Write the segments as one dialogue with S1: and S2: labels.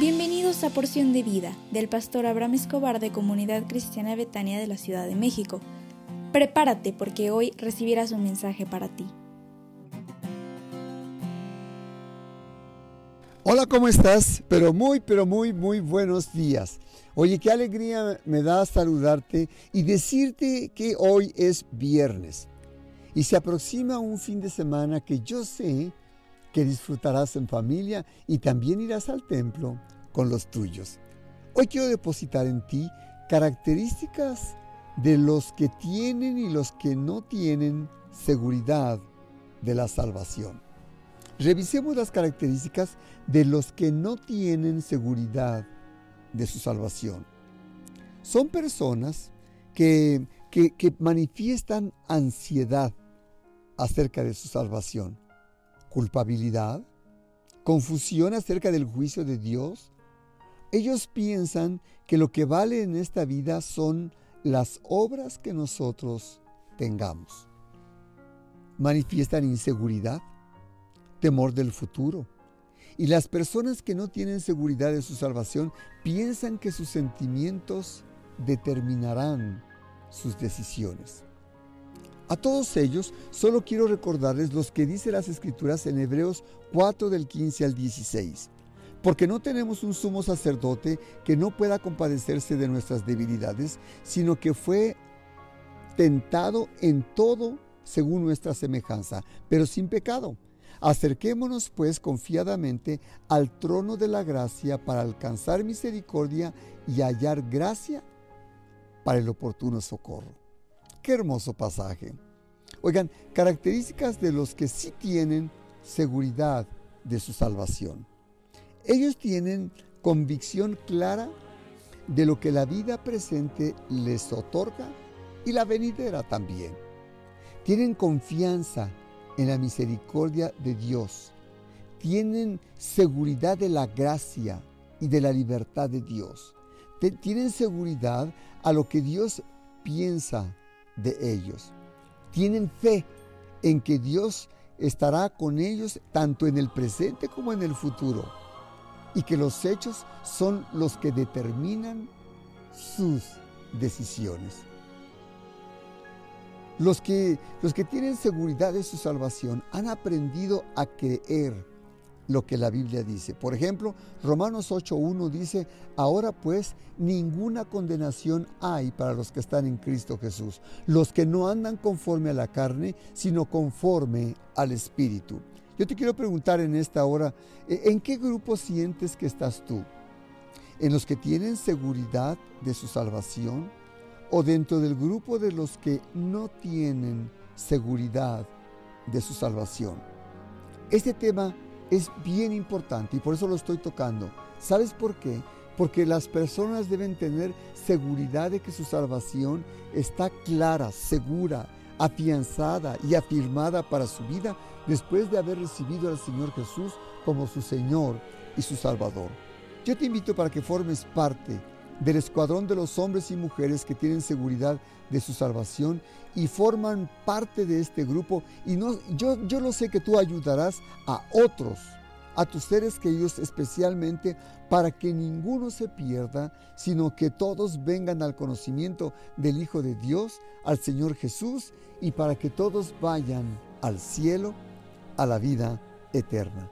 S1: Bienvenidos a Porción de Vida del pastor Abraham Escobar de Comunidad Cristiana Betania de la Ciudad de México. Prepárate porque hoy recibirás un mensaje para ti.
S2: Hola, ¿cómo estás? Pero muy, pero muy, muy buenos días. Oye, qué alegría me da saludarte y decirte que hoy es viernes y se aproxima un fin de semana que yo sé que disfrutarás en familia y también irás al templo con los tuyos. Hoy quiero depositar en ti características de los que tienen y los que no tienen seguridad de la salvación. Revisemos las características de los que no tienen seguridad de su salvación. Son personas que, que, que manifiestan ansiedad acerca de su salvación culpabilidad, confusión acerca del juicio de Dios. Ellos piensan que lo que vale en esta vida son las obras que nosotros tengamos. Manifiestan inseguridad, temor del futuro. Y las personas que no tienen seguridad de su salvación piensan que sus sentimientos determinarán sus decisiones. A todos ellos solo quiero recordarles los que dice las escrituras en Hebreos 4 del 15 al 16. Porque no tenemos un sumo sacerdote que no pueda compadecerse de nuestras debilidades, sino que fue tentado en todo según nuestra semejanza, pero sin pecado. Acerquémonos pues confiadamente al trono de la gracia para alcanzar misericordia y hallar gracia para el oportuno socorro. Qué hermoso pasaje. Oigan, características de los que sí tienen seguridad de su salvación. Ellos tienen convicción clara de lo que la vida presente les otorga y la venidera también. Tienen confianza en la misericordia de Dios. Tienen seguridad de la gracia y de la libertad de Dios. Tienen seguridad a lo que Dios piensa de ellos. Tienen fe en que Dios estará con ellos tanto en el presente como en el futuro y que los hechos son los que determinan sus decisiones. Los que, los que tienen seguridad de su salvación han aprendido a creer lo que la Biblia dice. Por ejemplo, Romanos 8.1 dice, ahora pues ninguna condenación hay para los que están en Cristo Jesús, los que no andan conforme a la carne, sino conforme al Espíritu. Yo te quiero preguntar en esta hora, ¿e-, ¿en qué grupo sientes que estás tú? ¿En los que tienen seguridad de su salvación? ¿O dentro del grupo de los que no tienen seguridad de su salvación? Este tema es bien importante y por eso lo estoy tocando. ¿Sabes por qué? Porque las personas deben tener seguridad de que su salvación está clara, segura, afianzada y afirmada para su vida después de haber recibido al Señor Jesús como su Señor y su Salvador. Yo te invito para que formes parte del escuadrón de los hombres y mujeres que tienen seguridad de su salvación y forman parte de este grupo. Y no, yo, yo lo sé que tú ayudarás a otros, a tus seres queridos especialmente, para que ninguno se pierda, sino que todos vengan al conocimiento del Hijo de Dios, al Señor Jesús, y para que todos vayan al cielo, a la vida eterna.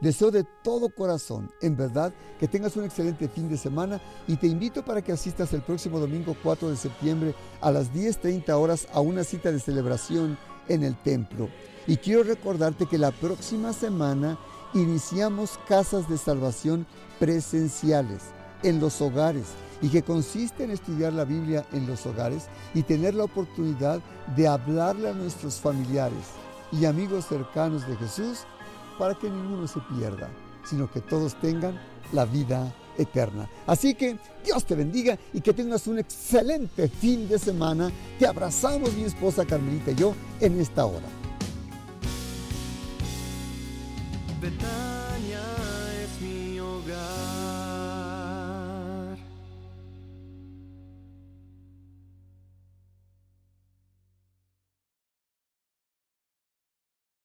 S2: Deseo de todo corazón, en verdad, que tengas un excelente fin de semana y te invito para que asistas el próximo domingo 4 de septiembre a las 10.30 horas a una cita de celebración en el templo. Y quiero recordarte que la próxima semana iniciamos casas de salvación presenciales en los hogares y que consiste en estudiar la Biblia en los hogares y tener la oportunidad de hablarle a nuestros familiares y amigos cercanos de Jesús para que ninguno se pierda, sino que todos tengan la vida eterna. Así que Dios te bendiga y que tengas un excelente fin de semana. Te abrazamos mi esposa Carmelita y yo en esta hora.